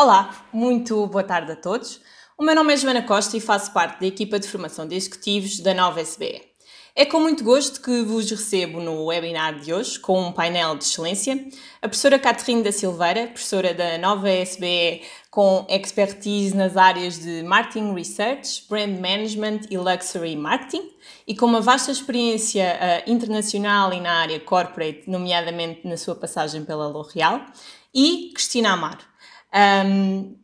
Olá, muito boa tarde a todos. O meu nome é Joana Costa e faço parte da equipa de formação de executivos da nova SBE. É com muito gosto que vos recebo no webinar de hoje com um painel de excelência. A professora Caterine da Silveira, professora da nova SBE com expertise nas áreas de Marketing Research, Brand Management e Luxury Marketing e com uma vasta experiência uh, internacional e na área corporate, nomeadamente na sua passagem pela L'Oréal. E Cristina Amar, um,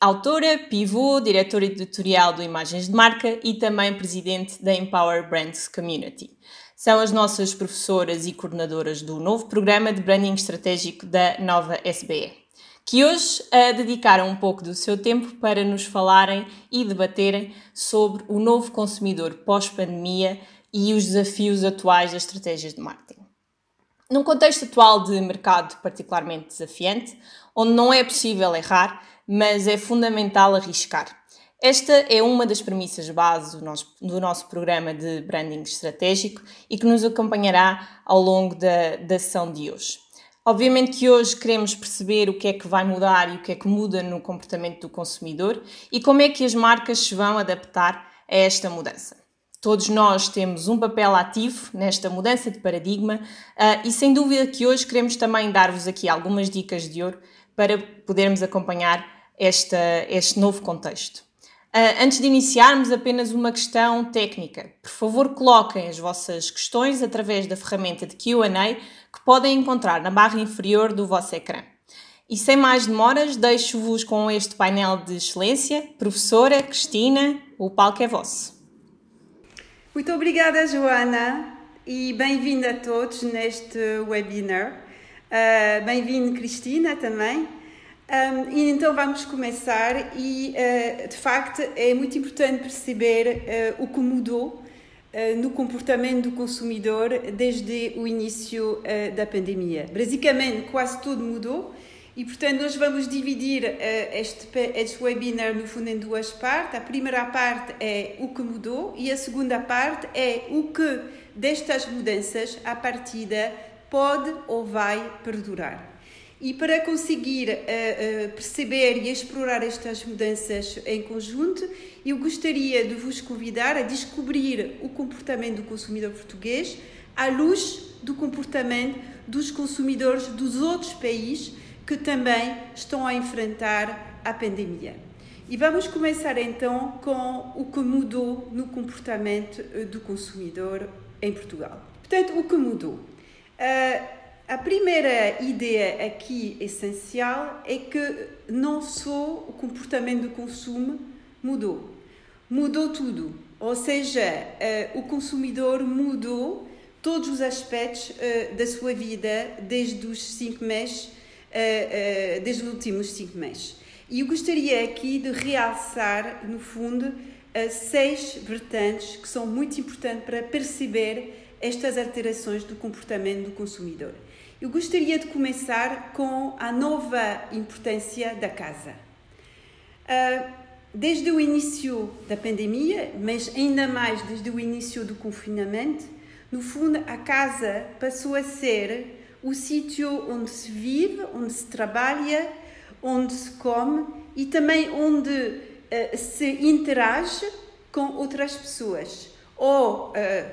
autora, pivô, diretora editorial do Imagens de Marca e também presidente da Empower Brands Community. São as nossas professoras e coordenadoras do novo programa de branding estratégico da nova SBE, que hoje uh, dedicaram um pouco do seu tempo para nos falarem e debaterem sobre o novo consumidor pós-pandemia e os desafios atuais das estratégias de marketing. Num contexto atual de mercado particularmente desafiante, onde não é possível errar, mas é fundamental arriscar. Esta é uma das premissas base do nosso, do nosso programa de branding estratégico e que nos acompanhará ao longo da, da sessão de hoje. Obviamente que hoje queremos perceber o que é que vai mudar e o que é que muda no comportamento do consumidor e como é que as marcas se vão adaptar a esta mudança. Todos nós temos um papel ativo nesta mudança de paradigma uh, e sem dúvida que hoje queremos também dar-vos aqui algumas dicas de ouro para podermos acompanhar esta, este novo contexto. Uh, antes de iniciarmos, apenas uma questão técnica. Por favor, coloquem as vossas questões através da ferramenta de QA que podem encontrar na barra inferior do vosso ecrã. E sem mais demoras, deixo-vos com este painel de excelência. Professora Cristina, o palco é vosso. Muito obrigada, Joana, e bem-vinda a todos neste webinar. Uh, Bem-vindo, Cristina, também. Um, e então vamos começar, e uh, de facto é muito importante perceber uh, o que mudou no comportamento do consumidor desde o início da pandemia. Basicamente, quase tudo mudou e, portanto, nós vamos dividir uh, este, este webinar, no fundo, em duas partes. A primeira parte é o que mudou e a segunda parte é o que destas mudanças, à partida, pode ou vai perdurar. E para conseguir uh, uh, perceber e explorar estas mudanças em conjunto, eu gostaria de vos convidar a descobrir o comportamento do consumidor português à luz do comportamento dos consumidores dos outros países que também estão a enfrentar a pandemia. E vamos começar então com o que mudou no comportamento eh, do consumidor em Portugal. Portanto, o que mudou? Uh, a primeira ideia aqui essencial é que não só o comportamento do consumo mudou, mudou tudo. Ou seja, uh, o consumidor mudou todos os aspectos uh, da sua vida desde os cinco meses uh, desde os últimos cinco meses. E eu gostaria aqui de realçar, no fundo, seis vertentes que são muito importantes para perceber estas alterações do comportamento do consumidor. Eu gostaria de começar com a nova importância da casa. Desde o início da pandemia, mas ainda mais desde o início do confinamento, no fundo, a casa passou a ser o sítio onde se vive, onde se trabalha, onde se come e também onde uh, se interage com outras pessoas, ou uh,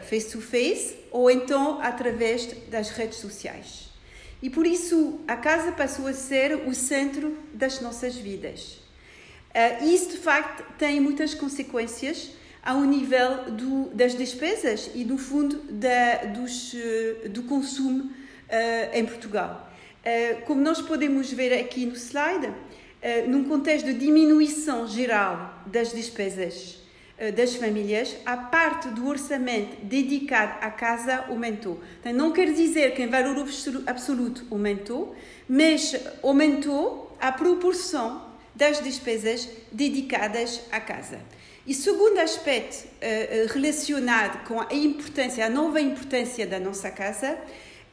face to face, ou então através das redes sociais. E por isso a casa passou a ser o centro das nossas vidas. Uh, isso de facto tem muitas consequências ao nível do, das despesas e do fundo da, dos, do consumo uh, em Portugal. Como nós podemos ver aqui no slide, num contexto de diminuição geral das despesas das famílias, a parte do orçamento dedicado à casa aumentou. Então, não quer dizer que em valor absoluto aumentou, mas aumentou a proporção das despesas dedicadas à casa. E segundo aspecto uh, relacionado com a importância, a nova importância da nossa casa,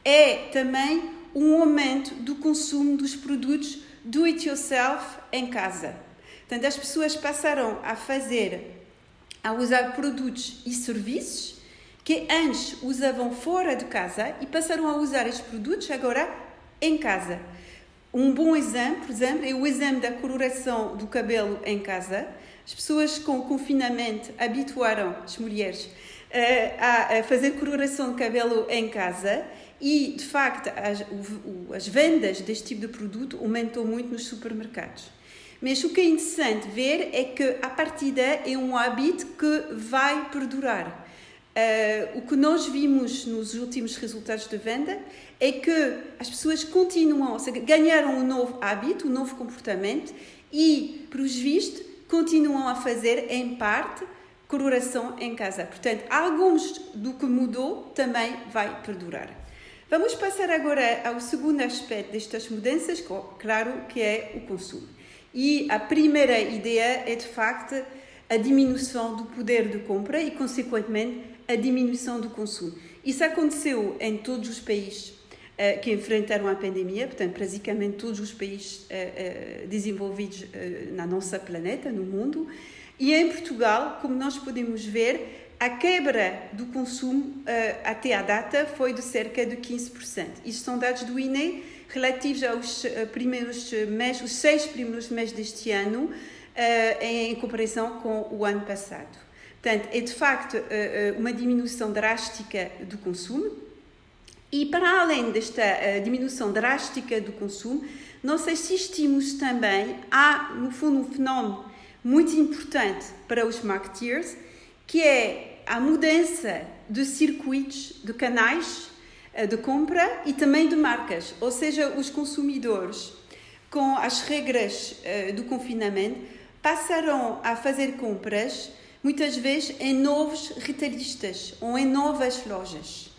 é também um aumento do consumo dos produtos do it yourself em casa. Portanto, as pessoas passaram a fazer, a usar produtos e serviços que antes usavam fora de casa e passaram a usar estes produtos agora em casa. Um bom exemplo, por exemplo, é o exemplo da coloração do cabelo em casa. As pessoas com confinamento habituaram as mulheres eh, a fazer coloração de cabelo em casa e, de facto, as, as vendas deste tipo de produto aumentou muito nos supermercados. Mas o que é interessante ver é que a partida é um hábito que vai perdurar. Uh, o que nós vimos nos últimos resultados de venda é que as pessoas continuam, ou seja, ganharam um novo hábito, um novo comportamento e, por visto, continuam a fazer, em parte, coloração em casa. Portanto, alguns do que mudou também vai perdurar. Vamos passar agora ao segundo aspecto destas mudanças, claro, que é o consumo. E a primeira ideia é, de facto, a diminuição do poder de compra e, consequentemente, a diminuição do consumo. Isso aconteceu em todos os países uh, que enfrentaram a pandemia, portanto, praticamente todos os países uh, uh, desenvolvidos na nossa planeta, no mundo. E em Portugal, como nós podemos ver, a quebra do consumo até a data foi de cerca de 15%. Isto são dados do INE relativos aos eh, primeiros meses, os seis primeiros meses deste ano, eh, em comparação com o ano passado. Portanto, é de facto eh, uma diminuição drástica do consumo. E para além desta diminuição drástica do consumo, nós assistimos também a, no fundo, um fenómeno muito importante para os marketeers, que é a mudança de circuitos, de canais eh, de compra e também de marcas, ou seja, os consumidores, com as regras eh, do confinamento, passarão a fazer compras muitas vezes em novos retailistas ou em novas lojas.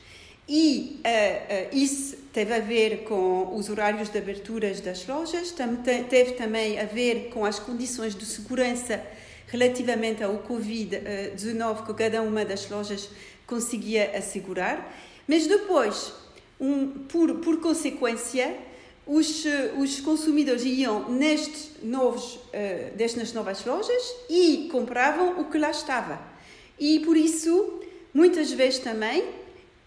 E uh, uh, isso teve a ver com os horários de aberturas das lojas, teve também a ver com as condições de segurança relativamente ao Covid-19 que cada uma das lojas conseguia assegurar. Mas depois, um, por, por consequência, os, os consumidores iam nestes novos, uh, destas novas lojas e compravam o que lá estava. E por isso, muitas vezes também,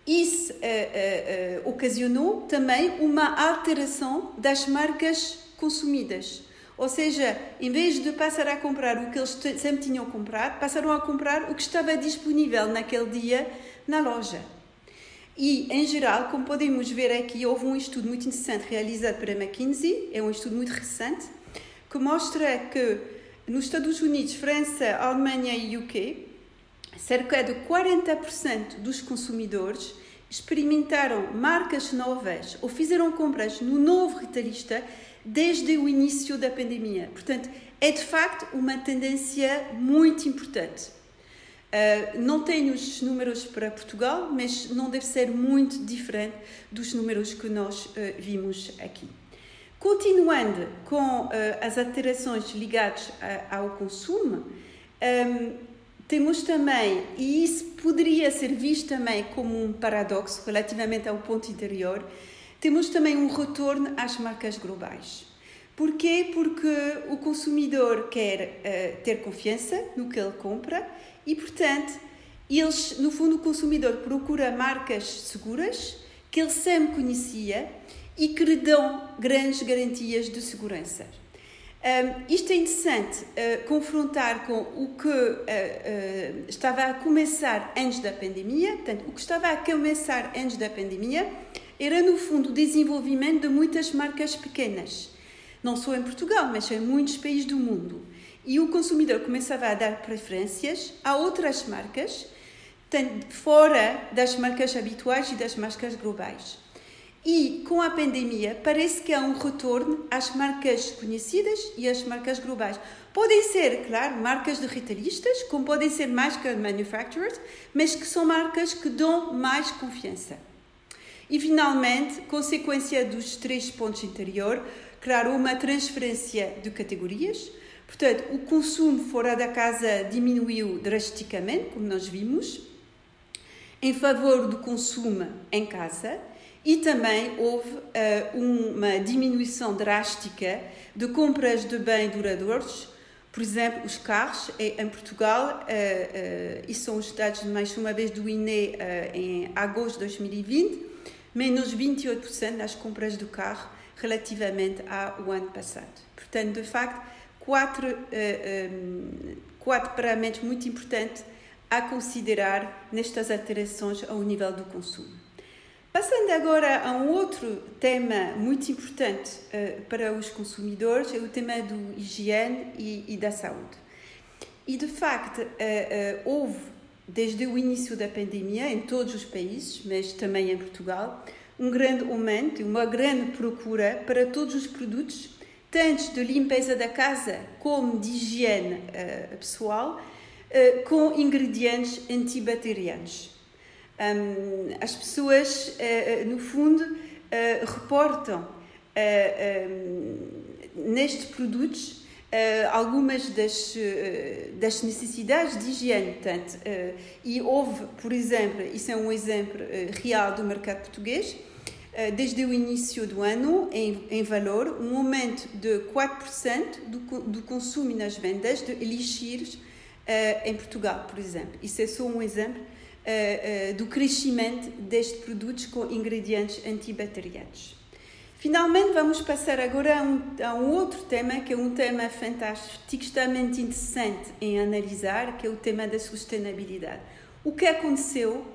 isso uh, uh, ocasionou também uma alteração das marcas consumidas. Ou seja, em vez de passar a comprar o que eles sempre tinham comprado, passaram a comprar o que estava disponível naquele dia na loja. E, em geral, como podemos ver aqui, houve um estudo muito interessante realizado pela McKinsey, é um estudo muito recente, que mostra que nos Estados Unidos, França, Alemanha e UK, cerca de 40% dos consumidores experimentaram marcas novas ou fizeram compras no novo retalhista desde o início da pandemia. Portanto, é de facto uma tendência muito importante. Uh, não tenho os números para Portugal, mas não deve ser muito diferente dos números que nós uh, vimos aqui. Continuando com uh, as alterações ligadas a, ao consumo, um, temos também, e isso poderia ser visto também como um paradoxo relativamente ao ponto interior, temos também um retorno às marcas globais. Porquê? Porque o consumidor quer ter confiança no que ele compra e, portanto, eles, no fundo, o consumidor procura marcas seguras que ele sempre conhecia e que lhe dão grandes garantias de segurança. Um, isto é interessante uh, confrontar com o que uh, uh, estava a começar antes da pandemia. Portanto, o que estava a começar antes da pandemia era, no fundo, o desenvolvimento de muitas marcas pequenas. Não só em Portugal, mas em muitos países do mundo e o consumidor começava a dar preferências a outras marcas, fora das marcas habituais e das marcas globais. E com a pandemia, parece que há um retorno às marcas conhecidas e às marcas globais. Podem ser, claro, marcas de retailistas, como podem ser marcas manufacturers, mas que são marcas que dão mais confiança. E finalmente, consequência dos três pontos interior, claro, uma transferência de categorias, Portanto, o consumo fora da casa diminuiu drasticamente, como nós vimos, em favor do consumo em casa e também houve uh, uma diminuição drástica de compras de bens duradouros, por exemplo, os carros. Em Portugal, uh, uh, são os dados mais uma vez do INE em agosto de 2020, menos 28% das compras do carro relativamente ao ano passado. Portanto, de facto, quatro, quatro parâmetros muito importantes a considerar nestas alterações ao nível do consumo. Passando agora a um outro tema muito importante uh, para os consumidores, é o tema do higiene e, e da saúde. E de facto, uh, uh, houve, desde o início da pandemia, em todos os países, mas também em Portugal, um grande aumento, uma grande procura para todos os produtos, tanto de limpeza da casa como de higiene pessoal, com ingredientes antibacterianos. Um, as pessoas, uh, no fundo, uh, reportam nestes produtos algumas das, das necessidades de higiene. Portanto, e houve, por exemplo, isso é um exemplo real do mercado português, desde o início do ano, em, em valor, um aumento de 4% do, do consumo nas vendas de elixires em Portugal, por exemplo. Isso é só um exemplo uh, uh, do crescimento destes produtos com ingredientes antibacterianos. Finalmente, vamos passar agora a um, a um, outro tema, que é um tema fantástico, extremamente interessante em analisar, que é o tema da sustentabilidade. O que aconteceu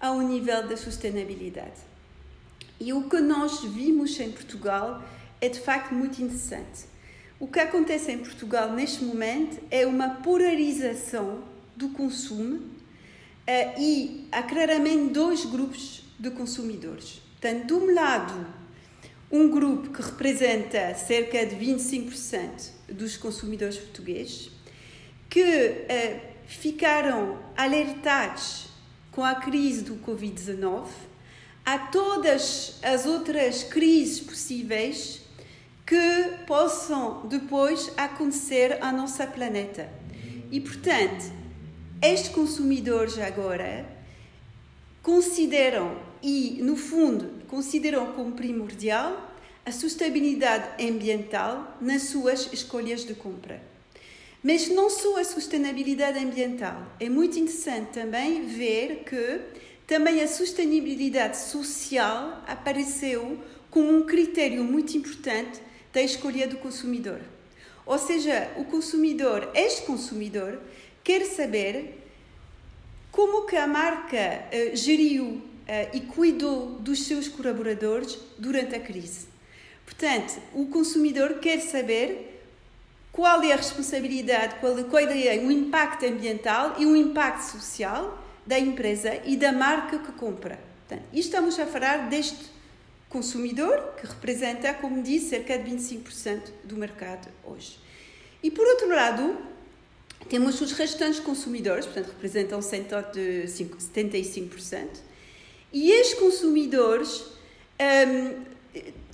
ao nível da sustentabilidade? E o que nós vimos em Portugal é de facto muito interessante. O que acontece em Portugal neste momento é uma polarização do consumo Uh, e há claramente dois grupos de consumidores. Portanto, de um lado, um grupo que representa cerca de 25% dos consumidores portugueses, que uh, ficaram alertados com a crise do Covid-19 a todas as outras crises possíveis que possam depois acontecer à nossa planeta. E, portanto, estes consumidores agora consideram e, no fundo, consideram como primordial a sustentabilidade ambiental nas suas escolhas de compra. Mas não só a sustentabilidade ambiental. É muito interessante também ver que também a sustentabilidade social apareceu como um critério muito importante da escolha do consumidor. Ou seja, o consumidor, este consumidor, quer saber como que a marca uh, geriu uh, e cuidou dos seus colaboradores durante a crise. Portanto, o consumidor quer saber qual é a responsabilidade, qual, qual é o impacto ambiental e o impacto social da empresa e da marca que compra. Portanto, estamos a falar deste consumidor, que representa, como disse, cerca de 25% do mercado hoje. E por outro lado, temos os restantes consumidores, portanto, representam cerca de 75%. E estes consumidores, um,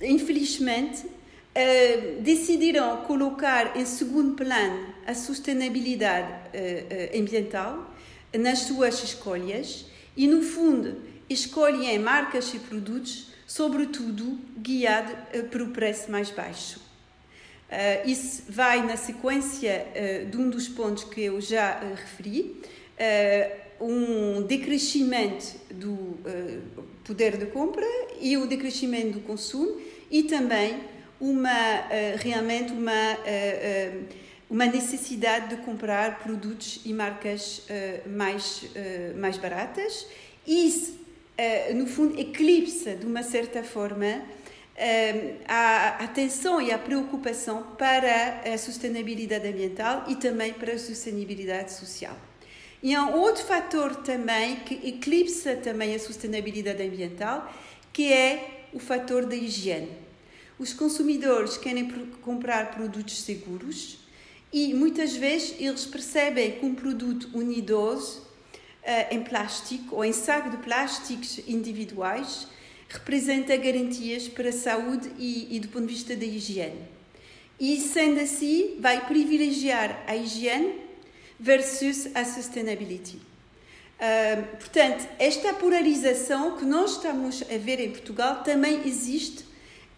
infelizmente, uh, decidiram colocar em segundo plano a sustentabilidade uh, ambiental nas suas escolhas e, no fundo, escolhem marcas e produtos, sobretudo guiado uh, pelo preço mais baixo. Uh, isso vai na sequência uh, de um dos pontos que eu já referi, um decrescimento do poder de compra e o decrescimento do consumo e também uma realmente uma uma necessidade de comprar produtos e marcas mais mais baratas. Isso no fundo eclipsa de uma certa forma a atenção e a preocupação para a sustentabilidade ambiental e também para a sustentabilidade social. E há um outro fator também que eclipsa também a sustentabilidade ambiental, que é o fator da higiene. Os consumidores querem comprar produtos seguros e muitas vezes eles percebem que um produto unidoso uh, em plástico ou em saco de plásticos individuais representa garantias para a saúde e, e do ponto de vista da higiene. E, sendo assim, vai privilegiar a higiene versus a sustainability. Uh, portanto, esta polarização que nós estamos a ver em Portugal também existe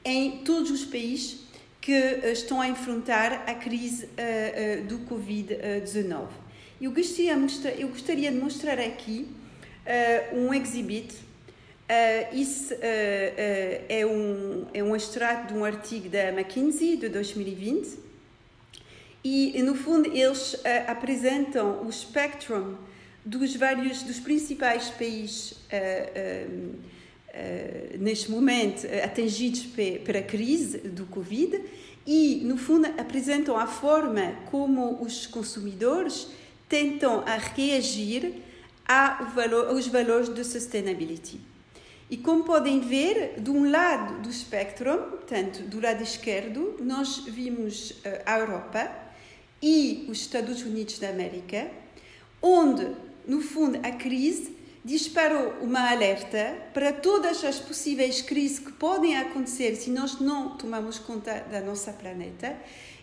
em todos os países que uh, estão a enfrentar a crise uh, do Covid-19. Eu, eu gostaria de mostrar aqui um exhibit Uh, isso uh, uh, é, um, é um extrato de um artigo da McKinsey de 2020 e, no fundo, eles apresentam o espectro dos vários, dos principais países neste momento atingidos pela crise do Covid e, no fundo, apresentam a forma como os consumidores tentam a reagir aos valores de sustainability. E como podem ver, de um lado do espectro, portanto, do lado esquerdo, nós vimos eh, a Europa e os Estados Unidos da América, onde, no fundo, a crise disparou uma alerta para todas as possíveis crises que podem acontecer se nós não tomarmos conta da nossa planeta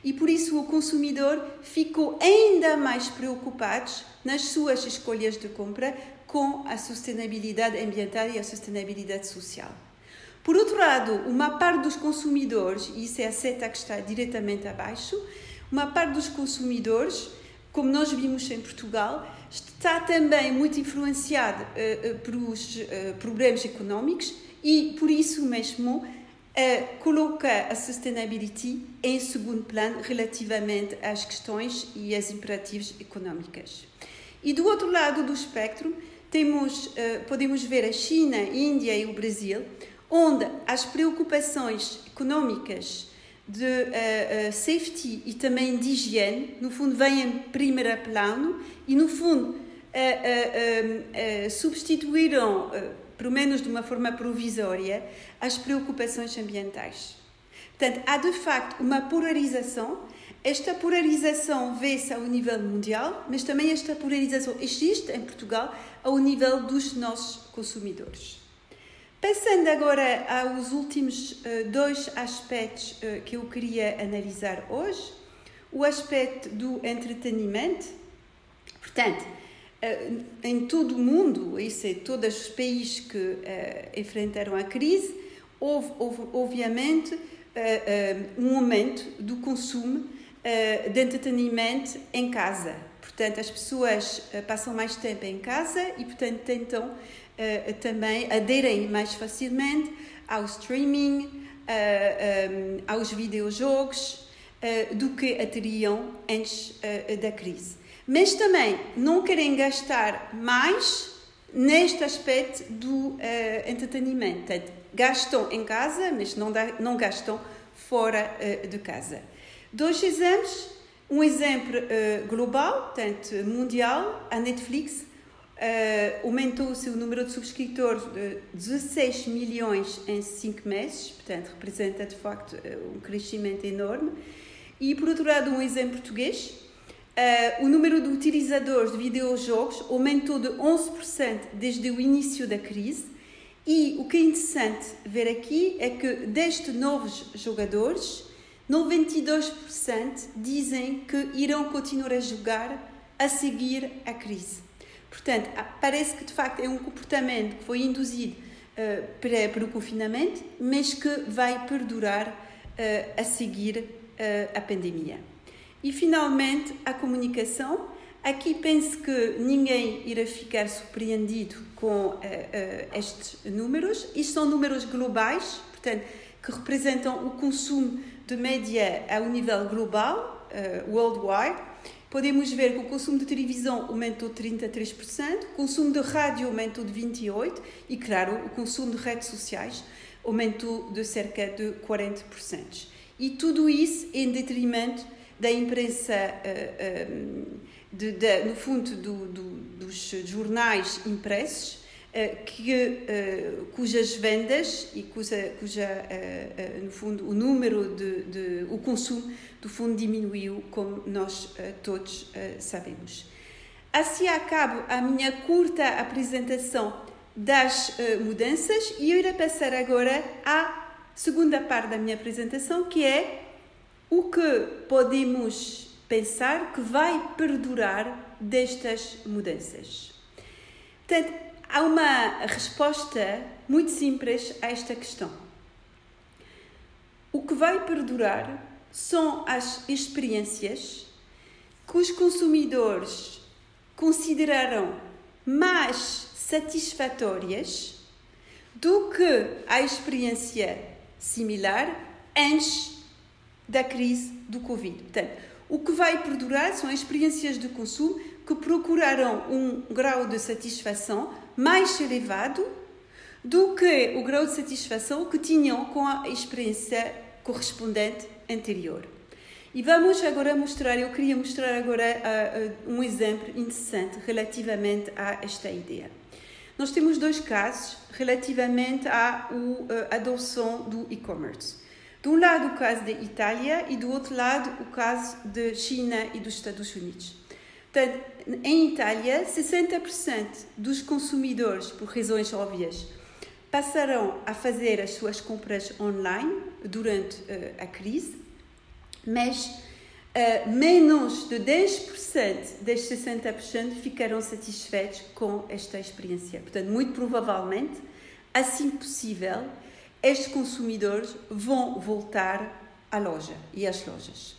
e por isso o consumidor ficou ainda mais preocupado nas suas escolhas de compra com a sustentabilidade ambiental e a sustentabilidade social. Por outro lado, uma parte dos consumidores, e isso é a seta que está diretamente abaixo, uma parte dos consumidores, como nós vimos em Portugal, está também muito influenciada uh, uh, pelos uh, problemas económicos e, por isso mesmo, coloca a sustainability em segundo plano relativamente às questões e às imperativos económicas. E do outro lado do espectro, temos, podemos ver a China, a Índia e o Brasil, onde as preocupações económicas de uh, uh, safety e também de higiene, no fundo, vêm em primeiro plano e, no fundo, uh, substituíram, pelo menos de uma forma provisória, as preocupações ambientais. Portanto, há de facto uma polarização. Esta polarização vê-se ao nível mundial, mas também esta polarização existe em Portugal ao nível dos nossos consumidores. Passando agora aos últimos uh, dois aspectos uh, que eu queria analisar hoje, o aspecto do entretenimento. Portanto, uh, em todo o mundo, isso é, todos os países que enfrentaram a crise, houve, houve obviamente um aumento do consumo de entretenimento em casa. Portanto, as pessoas passam mais tempo em casa e, portanto, tentam uh, também aderem mais facilmente ao streaming, uh, eh, um, aos videojogos, uh, do que ateriam antes da crise. Mas também não querem gastar mais neste aspecto do entretenimento. Gastam em casa, mas não, dá, não gastam fora de casa. Dois exemplos. Um exemplo global, portanto, mundial, a Netflix Uh, aumentou-se o número de subscritores de 16 milhões em 5 meses, portanto, representa de facto eh, um crescimento enorme. E, por outro lado, um exemplo português: uh, o número de utilizadores de videojogos aumentou de 11% desde o início da crise. E o que é interessante ver aqui é que destes novos jogadores, 92% dizem que irão continuar a jogar a seguir a crise. Portanto, parece que de facto é um comportamento que foi induzido uh, para, para o confinamento, mas que vai perdurar uh, a seguir uh, a pandemia. E finalmente, a comunicação. Aqui penso que ninguém irá ficar surpreendido com estes números. Isto são números globais, portanto, que representam o consumo de média ao nível global, worldwide podemos ver que o consumo de televisão aumentou de 33%, o consumo de rádio aumentou de 28% e, claro, o consumo de redes sociais aumentou de cerca de 40%. E tudo isso em detrimento da imprensa, uh, um, de, de, no fundo, do, do, dos jornais impressos, que, uh, cujas vendas e cuja, cuja no fundo, o número de, de o consumo do fundo diminuiu, como nós todos sabemos. Assim acabo a minha curta apresentação das mudanças e eu irei passar agora à segunda parte da minha apresentação, que é o que podemos pensar que vai perdurar destas mudanças. Portanto, há uma resposta muito simples a esta questão. O que vai perdurar são as experiências que os consumidores consideraram mais satisfatórias do que a experiência similar antes da crise do Covid. Portanto, o que vai perdurar são experiências de consumo que procuraram um grau de satisfação mais elevado do que o grau de satisfação que tinham com a experiência correspondente anterior. E vamos agora mostrar, eu queria mostrar agora uh, um exemplo interessante relativamente a esta ideia. Nós temos dois casos relativamente à uh, adoção do e-commerce. De um lado, o caso da Itália e do outro lado, o caso da China e dos Estados Unidos. Portanto, em Itália, 60% dos consumidores, por razões óbvias, passarão a fazer as suas compras online durante uh, a crise, mas uh, menos de 10% destes 60% ficarão satisfeitos com esta experiência. Portanto, muito provavelmente, assim possível, estes consumidores vão voltar à loja e às lojas.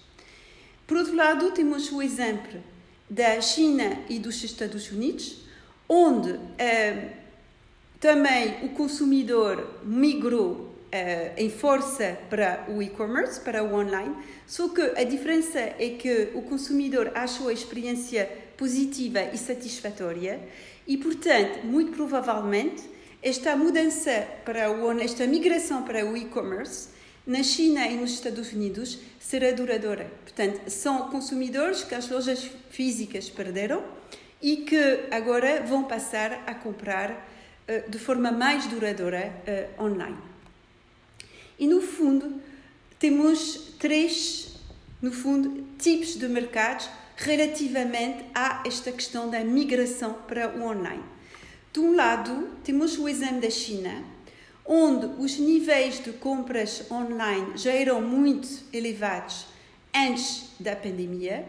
Por outro lado, temos o exemplo da China e dos Estados Unidos, onde eh, também o consumidor migrou eh, em força para o e-commerce, para o online, só que a diferença é que o consumidor achou a experiência positiva e satisfatória e, portanto, muito provavelmente, esta mudança para o esta migração para o e-commerce na China e nos Estados Unidos será duradoura. Portanto, são consumidores que as lojas físicas perderam e que agora vão passar a comprar uh, de forma mais duradoura uh, online. E no fundo, temos três, no fundo, tipos de mercados relativamente a esta questão da migração para o online. De um lado, temos o exemplo da China, onde os níveis de compras online já eram muito elevados antes da pandemia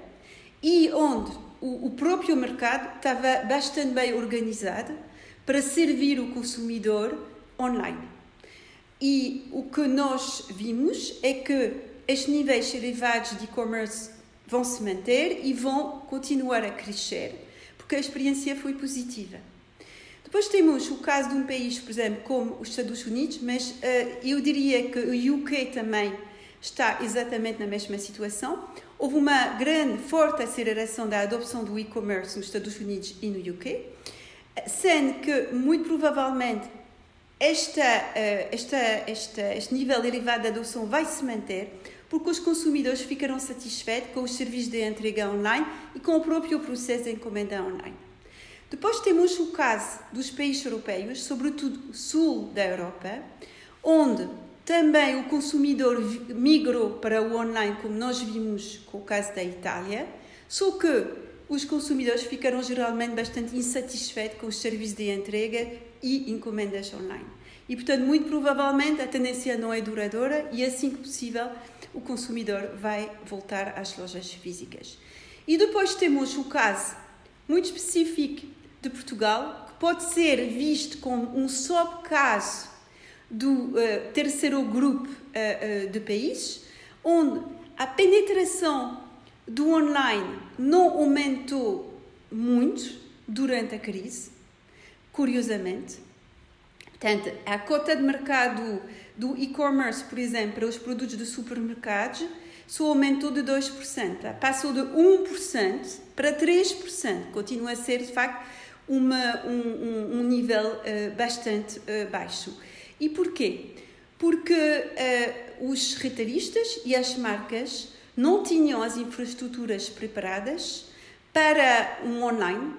e onde o, próprio mercado estava bastante bem organizado para servir o consumidor online. E o que nós vimos é que estes níveis elevados de e-commerce vão se manter e vão continuar a crescer, porque a experiência foi positiva. Depois temos o caso de um país, por exemplo, como os Estados Unidos, mas uh, eu diria que o UK também está exatamente na mesma situação. Houve uma grande, forte aceleração da adoção do e-commerce nos Estados Unidos e no UK, sendo que, muito provavelmente, esta, uh, esta, esta, este nível elevado de adoção vai se manter, porque os consumidores ficarão satisfeitos com os serviços de entrega online e com o próprio processo de encomenda online. Depois temos o caso dos países europeus, sobretudo sul da Europa, onde também o consumidor migrou para o online, como nós vimos com o caso da Itália, só que os consumidores ficaram geralmente bastante insatisfeitos com os serviços de entrega e encomendas online. E, portanto, muito provavelmente a tendência não é duradoura e, assim que possível, o consumidor vai voltar às lojas físicas. E depois temos o caso muito específico de Portugal, que pode ser visto como um subcaso do uh, terceiro grupo uh, uh, de países, onde a penetração do online não aumentou muito durante a crise, curiosamente. Portanto, a cota de mercado do e-commerce, por exemplo, para os produtos de supermercados, só aumentou de 2%. Passou de 1% para 3%. Continua a ser, de facto, uma, um, um, um, nível uh, bastante uh, baixo. E porquê? Porque uh, os retalhistas e as marcas não tinham as infraestruturas preparadas para um online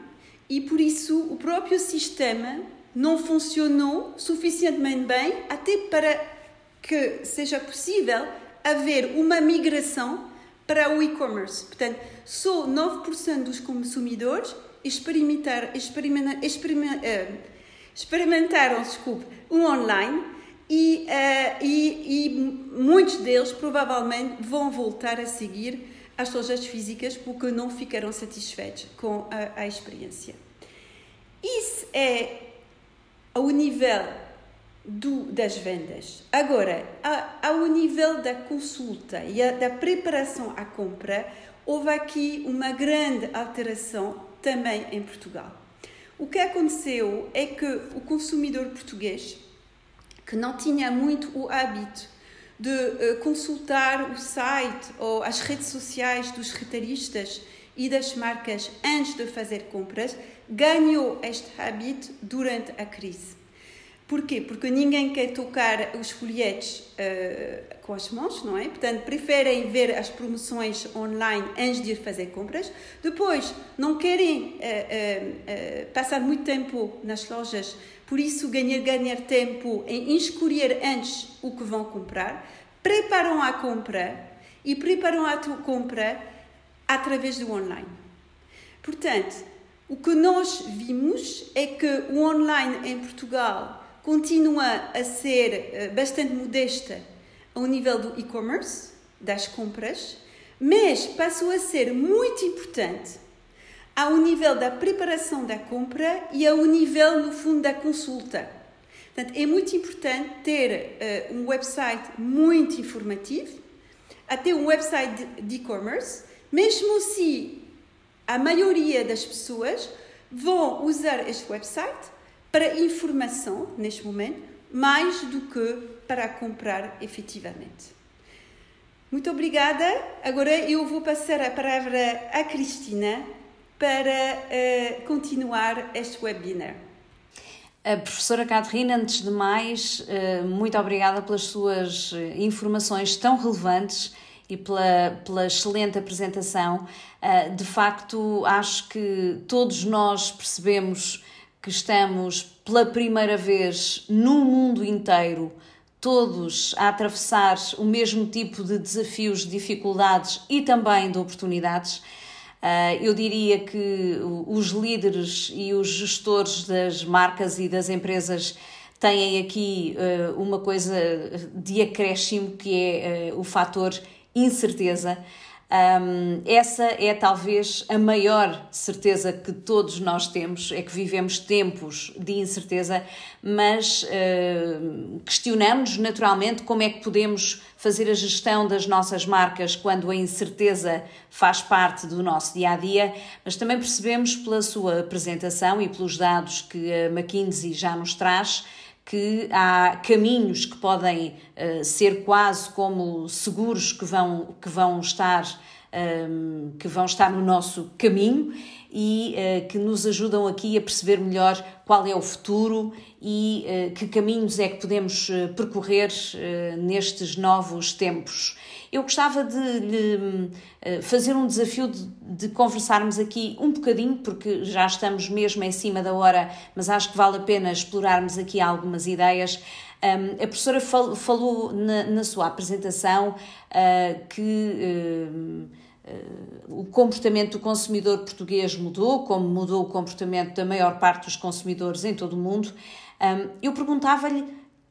e por isso o próprio sistema não funcionou suficientemente bem até para que seja possível haver uma migração para o e-commerce. Portanto, só 9% dos consumidores experimentar, experimentar, experiment, uh, experimentaram desculpe, um online e, uh, e, e, muitos deles provavelmente vão voltar a seguir as lojas físicas porque não ficaram satisfeitos com a, a experiência. Isso é ao nível do, das vendas. Agora, ao nível da consulta e a, da preparação à compra, houve aqui uma grande alteração também em Portugal. O que aconteceu é que o consumidor português que não tinha muito o hábito de uh, consultar o site ou as redes sociais dos retalhistas e das marcas antes de fazer compras, ganhou este hábito durante a crise. Porquê? Porque ninguém quer tocar os folhetos uh, com as mãos, não é? Portanto, preferem ver as promoções online antes de ir fazer compras. Depois, não querem uh, uh, passar muito tempo nas lojas, por isso ganhar, ganhar tempo em escolher antes o que vão comprar. Preparam a compra e preparam a compra através do online. Portanto, o que nós vimos é que o online em Portugal continua a ser eh, bastante modesta ao nível do e-commerce, das compras, mas passou a ser muito importante ao nível da preparação da compra e ao nível, no fundo, da consulta. Portanto, é muito importante ter uh, um website muito informativo, até um website de e-commerce, mesmo se a maioria das pessoas vão usar este website para informação, neste momento, mais do que para comprar efetivamente. Muito obrigada. Agora eu vou passar a palavra à Cristina para uh, continuar este webinar. A professora Catarina, antes de mais, eh, muito obrigada pelas suas eh, informações tão relevantes e pela, pela excelente apresentação. De facto, acho que todos nós percebemos que estamos pela primeira vez no mundo inteiro, todos a atravessar o mesmo tipo de desafios, dificuldades e também de oportunidades. Ah, eu diria que os líderes e os gestores das marcas e das empresas têm aqui ah, uma coisa de acréscimo que é ah, o fator incerteza. Um, essa é talvez a maior certeza que todos nós temos, é que vivemos tempos de incerteza, mas uh, questionamos naturalmente como é que podemos fazer a gestão das nossas marcas quando a incerteza faz parte do nosso dia a dia, mas também percebemos pela sua apresentação e pelos dados que a McKinsey já nos traz que há caminhos que podem uh, ser quase como seguros que vão, que vão estar um, que vão estar no nosso caminho e uh, que nos ajudam aqui a perceber melhor qual é o futuro e uh, que caminhos é que podemos percorrer nestes novos tempos. Eu gostava de lhe fazer um desafio de, de, conversarmos aqui um bocadinho, porque já estamos mesmo em cima da hora, mas acho que vale a pena explorarmos aqui algumas ideias. Um, a professora fal, falou na, na, sua apresentação uh, que. Uh, o comportamento do consumidor português mudou, como mudou o comportamento da maior parte dos consumidores em todo o mundo. Eu perguntava-lhe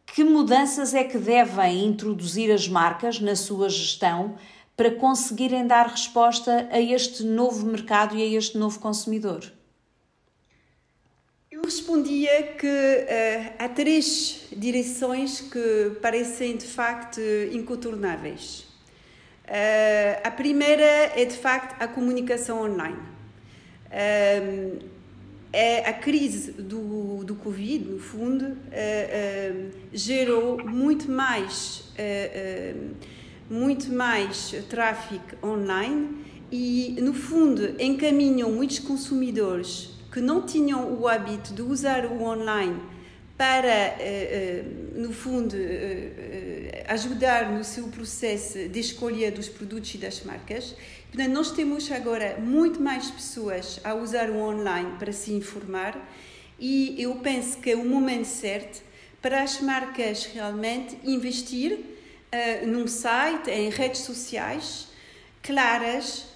que mudanças é que devem introduzir as marcas na sua gestão para conseguirem dar resposta a este novo mercado e a este novo consumidor? Eu respondia que uh, há três direções que parecem de facto incontornáveis. Uh, a primeira é de facto a comunicação online. Uh, é a crise do, do Covid, no fundo, uh, gerou muito mais, uh, muito mais tráfego online e, no fundo, encaminham muitos consumidores que não tinham o hábito de usar o online para, no fundo, ajudar no seu processo de escolha dos produtos e das marcas Portanto, nós temos agora muito mais pessoas a usar o online para se informar e eu penso que é o momento certo para as marcas realmente investir num site, em redes sociais claras,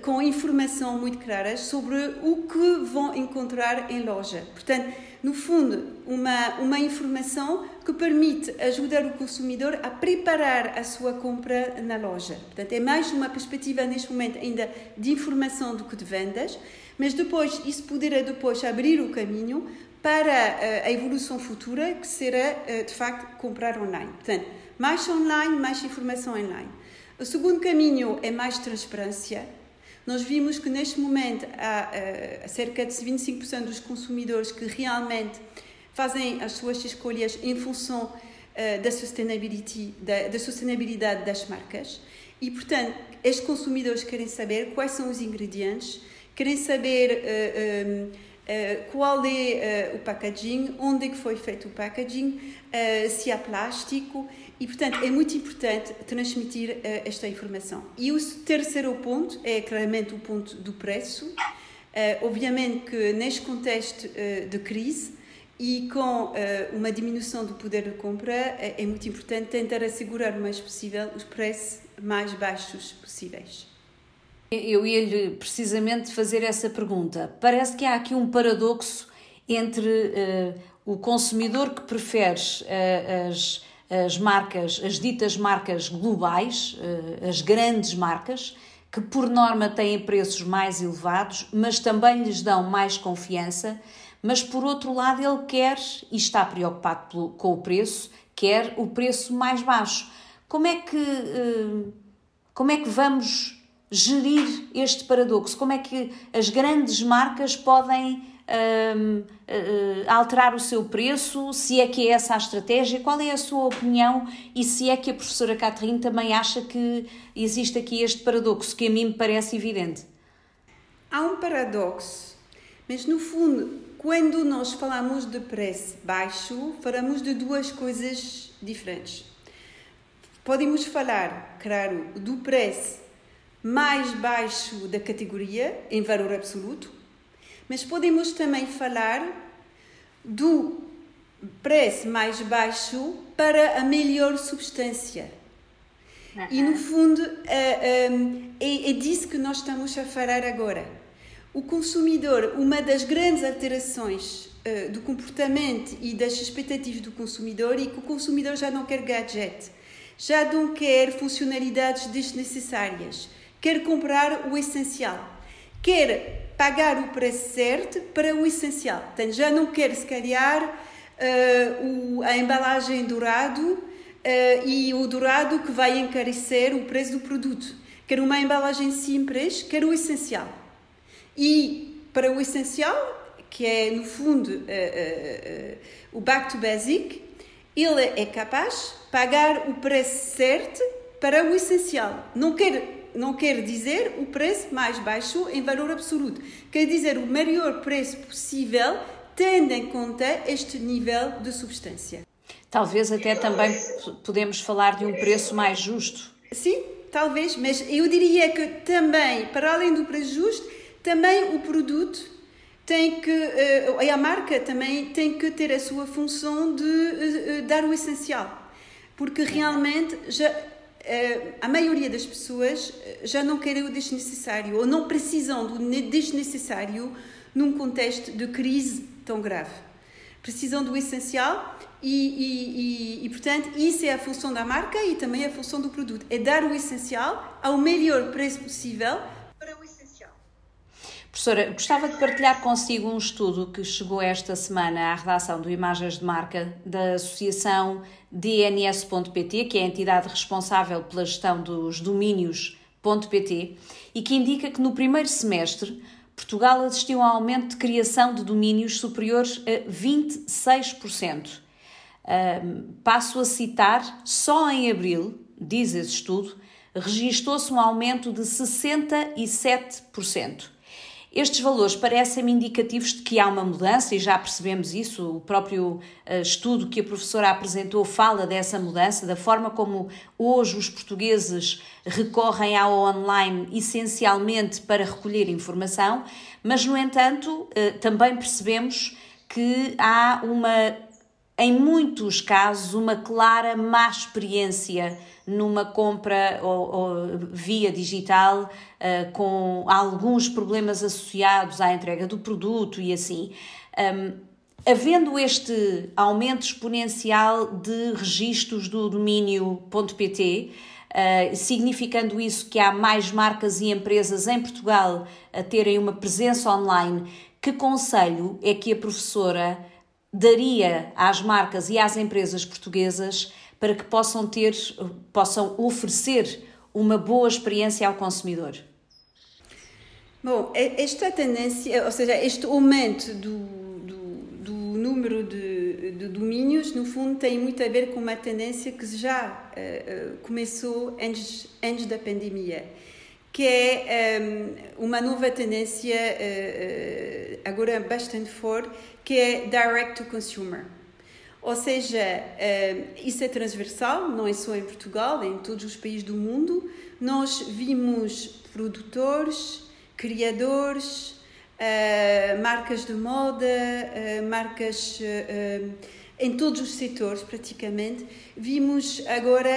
com informação muito clara sobre o que vão encontrar em loja. Portanto, no fundo, uma, uma informação que permite ajudar o consumidor a preparar a sua compra na loja. Portanto, é mais uma perspectiva neste momento ainda de informação do que de vendas, mas depois isso poderá depois abrir o caminho para eh, a evolução futura, que será, eh, de facto, comprar online. Portanto, mais online, mais informação online. O segundo caminho é mais transparência nós vimos que neste momento há uh, cerca de 25% dos consumidores que realmente fazem as suas escolhas em função da, sustainability, da, da sustentabilidade das marcas. E, portanto, os consumidores querem saber quais são os ingredientes, querem saber uh, uh, qual é o packaging, onde é que foi feito o packaging, se há plástico. E, portanto, é muito importante transmitir esta informação. E o terceiro ponto é claramente o ponto do preço. obviamente que neste contexto de crise, e com uh, uma diminuição do poder de compra, é, é, muito importante tentar assegurar o mais possível os preços mais baixos possíveis. Eu ia-lhe precisamente fazer essa pergunta. Parece que há aqui um paradoxo entre uh, o consumidor que prefere uh, as, as marcas, as ditas marcas globais, as grandes marcas, que por norma têm preços mais elevados, mas também lhes dão mais confiança mas por outro lado ele quer, e está preocupado com o preço, quer o preço mais baixo. Como é que, eh, como é que vamos gerir este paradoxo? Como é que as grandes marcas podem um, uh, alterar o seu preço? Se é que é essa a estratégia? Qual é a sua opinião? E se é que a professora Catherine também acha que existe aqui este paradoxo, que a mim me parece evidente? Há um paradoxo, mas no fundo quando nós falamos de preço baixo, falamos de duas coisas diferentes. Podemos falar, claro, do preço mais baixo da categoria, em valor absoluto, mas podemos também falar do preço mais baixo para a melhor substância. Uhum. E no fundo é, é, é disso que nós estamos a falar agora o consumidor, uma das grandes alterações uh, do comportamento e das expectativas do consumidor é que o consumidor já não quer gadget, já não quer funcionalidades desnecessárias, quer comprar o essencial, quer pagar o preço certo para o essencial. Já não quer, se calhar, uh, o, a embalagem dourado uh, e o dourado que vai encarecer o preço do produto. Quer uma embalagem simples, quer o essencial. E para o essencial, que é no fundo uh, o back to basic, ele é capaz de pagar o preço certo para o essencial. Não quer não quer dizer o preço mais baixo em valor absoluto. Quer dizer o maior preço possível, tendo em conta este nível de substância. Talvez até também podemos falar de um preço mais justo. Sim, talvez, mas eu diria que também, para além do preço justo, também o produto tem que, uh, a marca também tem que ter a sua função de uh, dar o essencial, porque realmente já, a maioria das pessoas já não querem o desnecessário ou não precisam do desnecessário num contexto de crise tão grave. Precisam do essencial e, e, e, e, portanto, isso é a função da marca e também a função do produto. É dar o essencial ao melhor preço possível Professora, gostava de partilhar consigo um estudo que chegou esta semana à redação do Imagens de Marca da Associação DNS.pt, que é a entidade responsável pela gestão dos domínios.pt, e que indica que no primeiro semestre Portugal assistiu a um aumento de criação de domínios superiores a 26%. Um, passo a citar, só em abril, diz esse estudo, registou-se um aumento de 67%. Estes valores parecem-me indicativos de que há uma mudança e já percebemos isso. O próprio uh, estudo que a professora apresentou fala dessa mudança, da forma como hoje os portugueses recorrem ao online essencialmente para recolher informação, mas, no entanto, uh, também percebemos que há uma, em muitos casos, uma clara má experiência numa compra ou, ou via digital uh, com alguns problemas associados à entrega do produto e assim. Um, havendo este aumento exponencial de registros do domínio.pt, uh, significando isso que há mais marcas e empresas em Portugal a terem uma presença online, que conselho é que a professora daria às marcas e às empresas portuguesas para que possam ter, possam oferecer uma boa experiência ao consumidor? Bom, esta tendência, ou seja, este aumento do, do, do número de, de domínios, no fundo, tem muito a ver com uma tendência que já uh, começou antes, antes da pandemia, que é um, uma nova tendência, uh, agora bastante forte, que é direct to consumer. Ou seja, isso é transversal, não é só em Portugal, é em todos os países do mundo. Nós vimos produtores, criadores, uh, marcas de moda, uh, marcas uh, em todos os setores praticamente. Vimos agora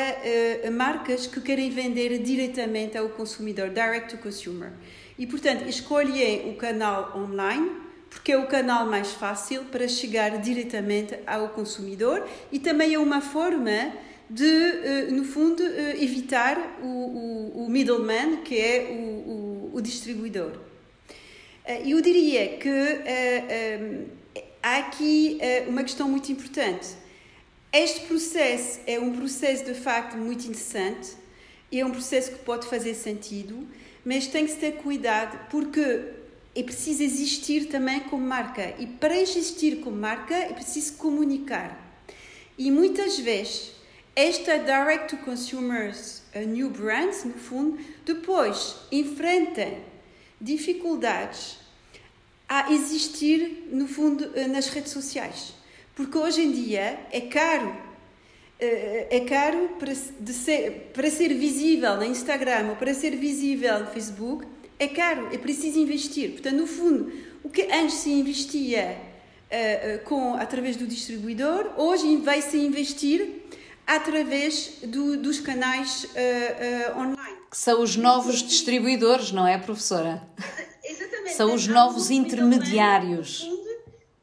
marcas que querem vender diretamente ao consumidor, direct to consumer. E portanto escolhem o canal online porque é o canal mais fácil para chegar diretamente ao consumidor e também é uma forma de, no fundo, evitar o, o, o middleman, que é o, o, distribuidor. Eh, eu diria que uh, há aqui uh, uma questão muito importante. Este processo é um processo de facto muito interessante, é um processo que pode fazer sentido, mas tem que se ter cuidado porque é preciso existir também como marca e para existir como marca é preciso comunicar. E muitas vezes esta direct to consumers new brands, no fundo, depois enfrentam dificuldades a existir, no fundo, eh, nas redes sociais. Porque hoje em dia é caro. Eh, é caro para, ser, para ser visível no Instagram ou para ser visível no Facebook, é caro, é preciso investir. Portanto, no fundo, o que antes se investia uh, com, através do distribuidor, hoje vai-se investir através do, dos canais uh, uh, online. Que são os novos distribuidores, não é, professora? Exatamente. São os novos intermediários.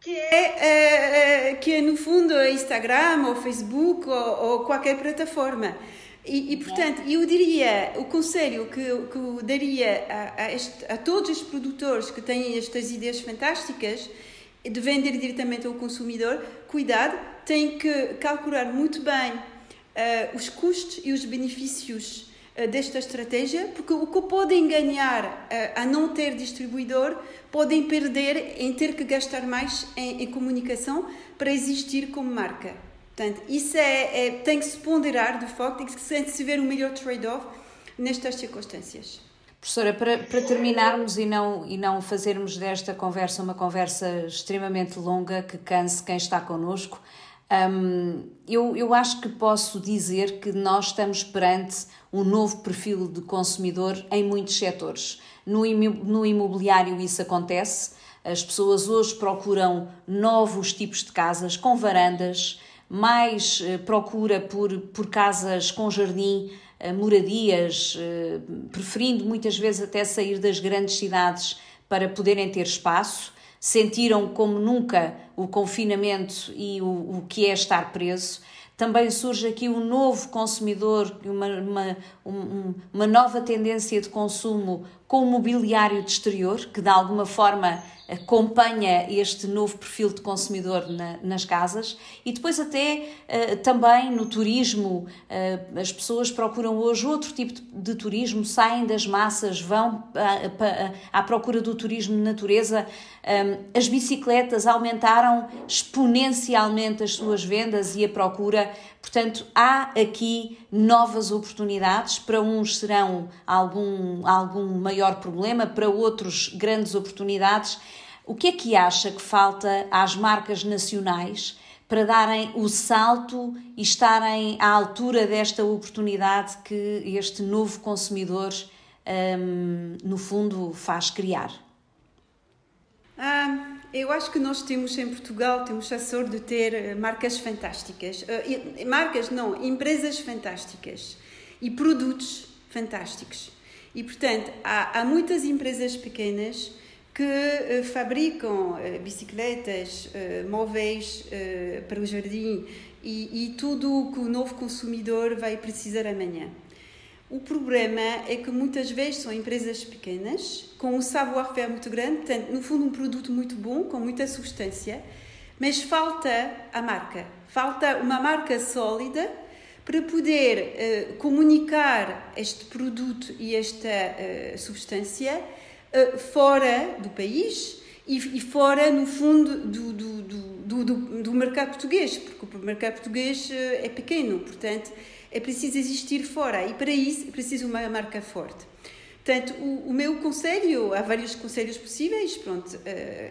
Que é, que é, no fundo, Instagram ou Facebook ou, ou qualquer plataforma. E, e, portanto, eu diria, o conselho que, que eu daria a, a, este, a todos os produtores que têm estas ideias fantásticas de vender diretamente ao consumidor, cuidado, tem que calcular muito bem uh, os custos e os benefícios uh, desta estratégia, porque o que podem ganhar uh, a não ter distribuidor, podem perder em ter que gastar mais em, em comunicação para existir como marca. Portanto, isso é, é, tem que se ponderar, de facto, tem que se ver o melhor trade-off nestas circunstâncias. Professora, para, para terminarmos e não, e não fazermos desta conversa uma conversa extremamente longa que canse quem está connosco, um, eu, eu acho que posso dizer que nós estamos perante um novo perfil de consumidor em muitos setores. No, imobiliário isso acontece, as pessoas hoje procuram novos tipos de casas com varandas, mais eh, procura por, por casas com jardim, eh, moradias, eh, preferindo muitas vezes até sair das grandes cidades para poderem ter espaço sentiram como nunca o confinamento e o, o que é estar preso. Também surge aqui um novo consumidor, uma, uma, um, uma nova tendência de consumo com o mobiliário de exterior, que de alguma forma acompanha este novo perfil de consumidor na, nas casas e depois até uh, também no turismo uh, as pessoas procuram hoje outro tipo de, de turismo saem das massas vão à, procura do turismo de natureza. Um, as bicicletas aumentaram exponencialmente as suas vendas e a procura. Portanto há aqui novas oportunidades para uns serão algum algum maior problema para outros grandes oportunidades o que é que acha que falta às marcas nacionais para darem o salto e estarem à altura desta oportunidade que este novo consumidor, um, no fundo, faz criar? Ah, eu acho que nós temos em Portugal, temos a sorte de ter eh, marcas fantásticas. Uh, marcas, não, empresas fantásticas e produtos fantásticos. E, portanto, há, há muitas empresas pequenas que uh, fabricam bicicletas, móveis para o jardim e, e tudo o que o novo consumidor vai precisar amanhã. O problema é que muitas vezes são empresas pequenas, com um savoir-faire muito grande, portanto, no fundo, um produto muito bom, com muita substância, mas falta a marca. Falta uma marca sólida para poder comunicar este produto e esta substância uh, fora do país e, e, fora, no fundo, do, do, do, do, do, do, mercado português, porque o mercado português é pequeno, portanto é preciso existir fora e para isso é preciso uma marca forte. Portanto, o, o, meu conselho, há vários conselhos possíveis, pronto, uh,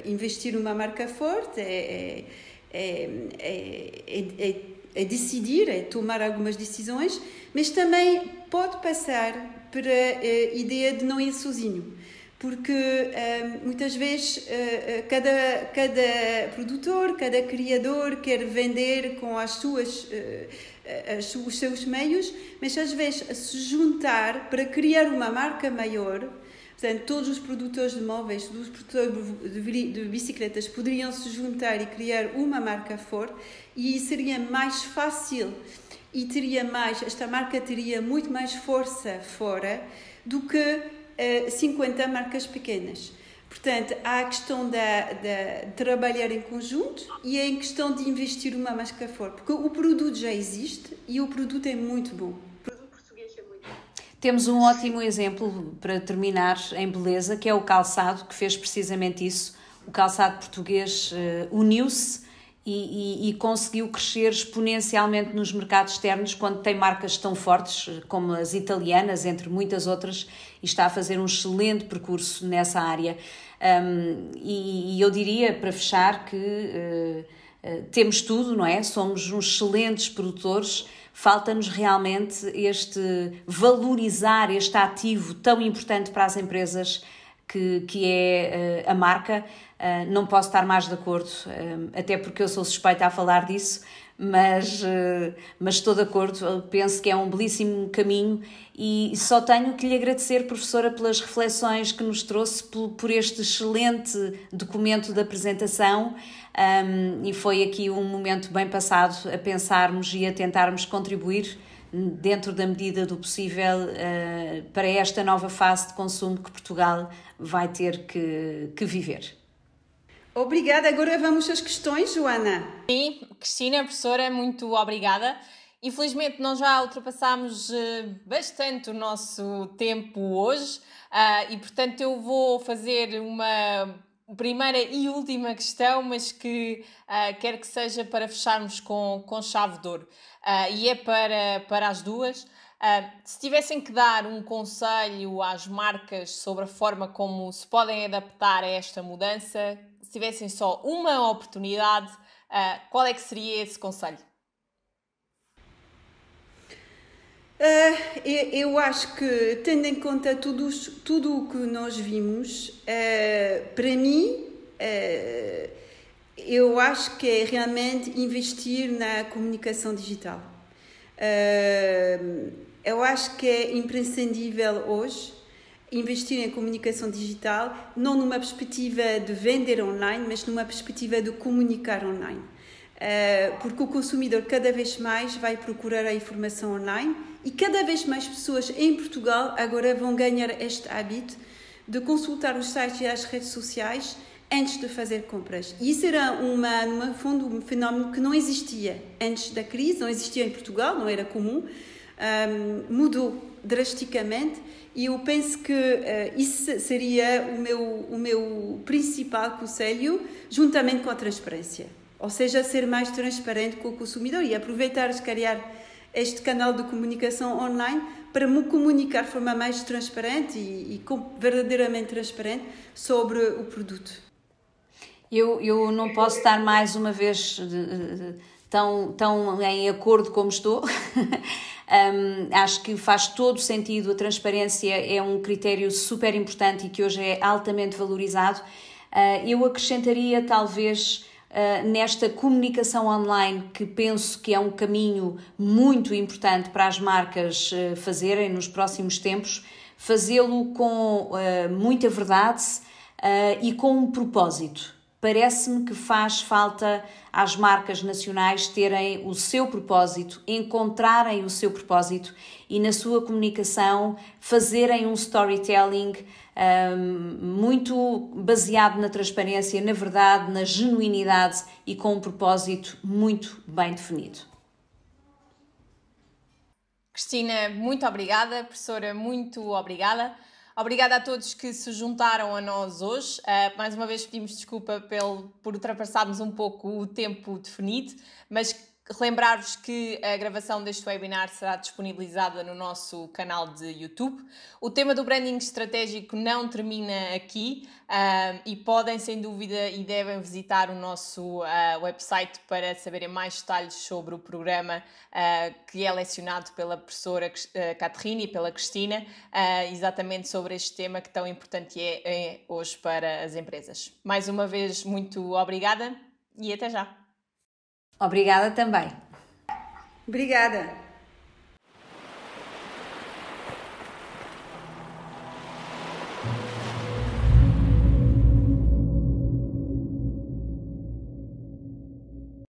investir numa marca forte é, é, é, é, decidir, é tomar algumas decisões, mas também pode passar para a ideia de não ir sozinho porque muitas vezes cada, cada produtor, cada criador quer vender com as suas os seus meios, mas às vezes se juntar para criar uma marca maior. Portanto, todos os produtores de móveis, todos os produtores de bicicletas poderiam se juntar e criar uma marca forte e seria mais fácil e teria mais, esta marca teria muito mais força fora do que 50 marcas pequenas. Portanto, há a questão de trabalhar em conjunto e a questão de investir uma máscara forte, porque o produto já existe e o produto é muito bom. Temos um ótimo exemplo para terminar em beleza, que é o calçado, que fez precisamente isso. O calçado português uh, uniu-se e, e, e, conseguiu crescer exponencialmente nos mercados externos quando tem marcas tão fortes como as italianas, entre muitas outras, e está a fazer um excelente percurso nessa área. Um, e, e, eu diria, para fechar, que uh, uh, temos tudo, não é? Somos uns excelentes produtores, falta-nos realmente este valorizar este ativo tão importante para as empresas que, que é uh, a marca. Uh, não posso estar mais de acordo, uh, até porque eu sou suspeita a falar disso, mas, mas estou de acordo, penso que é um belíssimo caminho e só tenho que lhe agradecer, professora, pelas reflexões que nos trouxe, por, este excelente documento de apresentação. Um, e foi aqui um momento bem passado a pensarmos e a tentarmos contribuir dentro da medida do possível, para esta nova fase de consumo que Portugal vai ter que, que viver. Obrigada. Agora vamos às questões, Joana. Sim, Cristina, professora, muito obrigada. Infelizmente, nós já ultrapassámos eh, bastante o nosso tempo hoje uh, e, portanto, eu vou fazer uma primeira e última questão, mas que uh, quero que seja para fecharmos com, com chave de ouro. E é para, para as duas. Se tivessem que dar um conselho às marcas sobre a forma como se podem adaptar a esta mudança, se tivessem só uma oportunidade, uh, qual é que seria esse conselho? Uh, eu, acho que, tendo em conta tudo, tudo o que nós vimos, uh, para mim, uh, eu acho que é realmente investir na comunicação digital. eu acho que é imprescindível hoje investir em comunicação digital, não numa perspectiva de vender online, mas numa perspectiva de comunicar online. porque o consumidor cada vez mais vai procurar a informação online e cada vez mais pessoas em Portugal agora vão ganhar este hábito de consultar os sites e as redes sociais antes de fazer compras. E isso era, uma, no fundo, um fenómeno que não existia antes da crise, não existia em Portugal, não era comum, um, mudou drasticamente e eu penso que uh, isso seria o meu, o meu principal conselho, juntamente com a transparência. Ou seja, ser mais transparente com o consumidor e aproveitar, se calhar, este canal de comunicação online para me comunicar de forma mais transparente e, e verdadeiramente transparente sobre o produto. Eu, eu não posso estar mais uma vez tão, tão em acordo como estou. um, acho que faz todo sentido. A transparência é um critério super importante e que hoje é altamente valorizado. Uh, eu acrescentaria talvez uh, nesta comunicação online, que penso que é um caminho muito importante para as marcas uh, fazerem nos próximos tempos, fazê-lo com uh, muita verdade e com um propósito. Parece-me que faz falta às marcas nacionais terem o seu propósito, encontrarem o seu propósito e na sua comunicação fazerem um storytelling um, muito baseado na transparência, na verdade, na genuinidade e com um propósito muito bem definido. Cristina, muito obrigada. Professora, muito obrigada. Obrigada a todos que se juntaram a nós hoje. Uh, mais uma vez pedimos desculpa pelo, por ultrapassarmos um pouco o tempo definido, mas Relembrar-vos que a gravação deste webinar será disponibilizada no nosso canal de YouTube. O tema do branding estratégico não termina aqui e podem, sem dúvida, e devem visitar o nosso uh, website para saberem mais detalhes sobre o programa uh, que é lecionado pela professora uh, Catherine e pela Cristina, exatamente sobre este tema que tão importante é, é hoje para as empresas. Mais uma vez, muito obrigada e até já! Obrigada também. Obrigada.